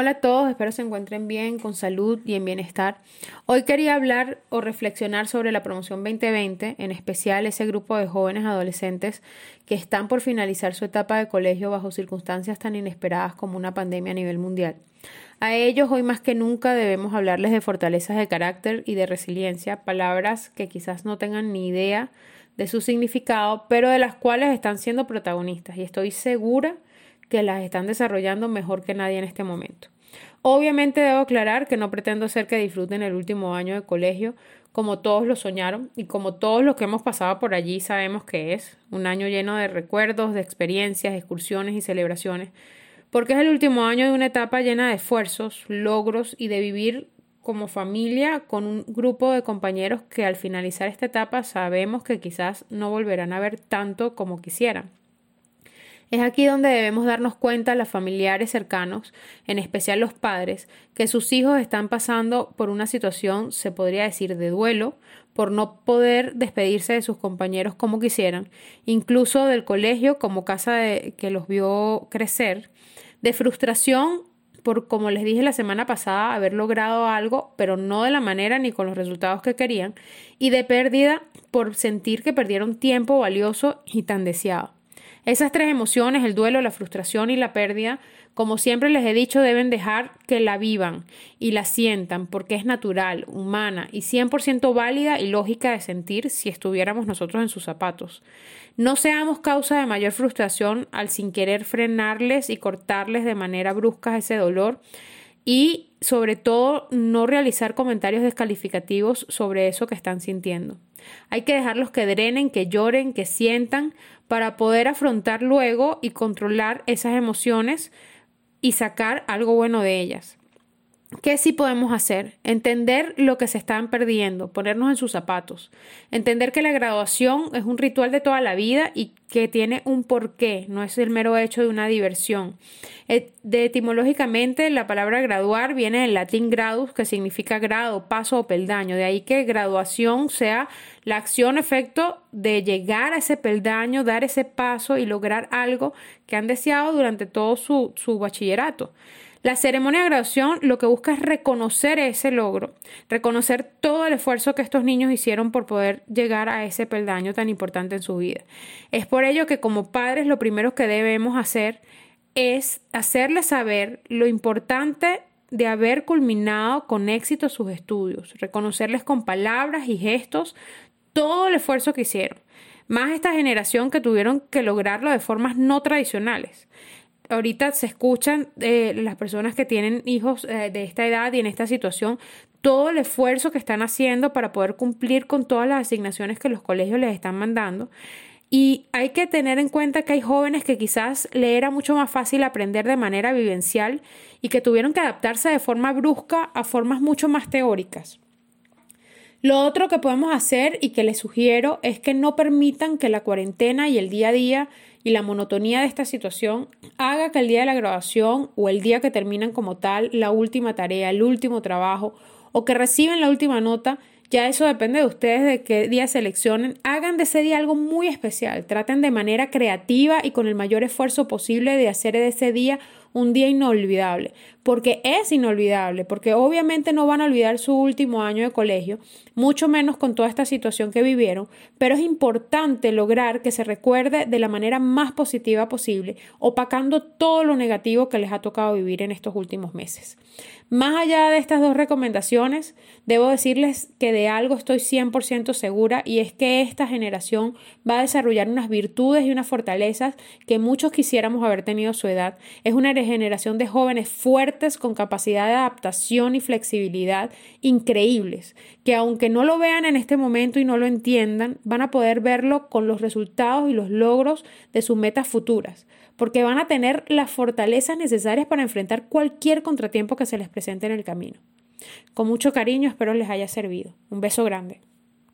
Hola a todos, espero se encuentren bien, con salud y en bienestar. Hoy quería hablar o reflexionar sobre la promoción 2020, en especial ese grupo de jóvenes adolescentes que están por finalizar su etapa de colegio bajo circunstancias tan inesperadas como una pandemia a nivel mundial. A ellos hoy más que nunca debemos hablarles de fortalezas de carácter y de resiliencia, palabras que quizás no tengan ni idea de su significado, pero de las cuales están siendo protagonistas y estoy segura que las están desarrollando mejor que nadie en este momento. Obviamente debo aclarar que no pretendo hacer que disfruten el último año de colegio como todos lo soñaron y como todos los que hemos pasado por allí sabemos que es un año lleno de recuerdos, de experiencias, excursiones y celebraciones, porque es el último año de una etapa llena de esfuerzos, logros y de vivir como familia con un grupo de compañeros que al finalizar esta etapa sabemos que quizás no volverán a ver tanto como quisieran. Es aquí donde debemos darnos cuenta los familiares cercanos, en especial los padres, que sus hijos están pasando por una situación, se podría decir, de duelo, por no poder despedirse de sus compañeros como quisieran, incluso del colegio como casa de, que los vio crecer, de frustración por, como les dije la semana pasada, haber logrado algo, pero no de la manera ni con los resultados que querían, y de pérdida por sentir que perdieron tiempo valioso y tan deseado. Esas tres emociones, el duelo, la frustración y la pérdida, como siempre les he dicho, deben dejar que la vivan y la sientan porque es natural, humana y 100% válida y lógica de sentir si estuviéramos nosotros en sus zapatos. No seamos causa de mayor frustración al sin querer frenarles y cortarles de manera brusca ese dolor y sobre todo no realizar comentarios descalificativos sobre eso que están sintiendo. Hay que dejarlos que drenen, que lloren, que sientan para poder afrontar luego y controlar esas emociones y sacar algo bueno de ellas. ¿Qué sí podemos hacer? Entender lo que se están perdiendo, ponernos en sus zapatos, entender que la graduación es un ritual de toda la vida y que tiene un porqué, no es el mero hecho de una diversión. De etimológicamente, la palabra graduar viene del latín gradus, que significa grado, paso o peldaño. De ahí que graduación sea la acción efecto de llegar a ese peldaño, dar ese paso y lograr algo que han deseado durante todo su, su bachillerato. La ceremonia de graduación lo que busca es reconocer ese logro, reconocer todo el esfuerzo que estos niños hicieron por poder llegar a ese peldaño tan importante en su vida. Es por ello que como padres lo primero que debemos hacer es hacerles saber lo importante de haber culminado con éxito sus estudios, reconocerles con palabras y gestos todo el esfuerzo que hicieron, más esta generación que tuvieron que lograrlo de formas no tradicionales ahorita se escuchan eh, las personas que tienen hijos eh, de esta edad y en esta situación todo el esfuerzo que están haciendo para poder cumplir con todas las asignaciones que los colegios les están mandando. Y hay que tener en cuenta que hay jóvenes que quizás le era mucho más fácil aprender de manera vivencial y que tuvieron que adaptarse de forma brusca a formas mucho más teóricas. Lo otro que podemos hacer y que les sugiero es que no permitan que la cuarentena y el día a día y la monotonía de esta situación haga que el día de la graduación o el día que terminan como tal la última tarea, el último trabajo o que reciben la última nota, ya eso depende de ustedes de qué día seleccionen. Hagan de ese día algo muy especial. Traten de manera creativa y con el mayor esfuerzo posible de hacer de ese día un día inolvidable, porque es inolvidable, porque obviamente no van a olvidar su último año de colegio, mucho menos con toda esta situación que vivieron, pero es importante lograr que se recuerde de la manera más positiva posible, opacando todo lo negativo que les ha tocado vivir en estos últimos meses. Más allá de estas dos recomendaciones, debo decirles que de algo estoy 100% segura y es que esta generación va a desarrollar unas virtudes y unas fortalezas que muchos quisiéramos haber tenido a su edad. Es una generación de jóvenes fuertes con capacidad de adaptación y flexibilidad increíbles, que aunque no lo vean en este momento y no lo entiendan, van a poder verlo con los resultados y los logros de sus metas futuras porque van a tener las fortalezas necesarias para enfrentar cualquier contratiempo que se les presente en el camino. Con mucho cariño espero les haya servido. Un beso grande.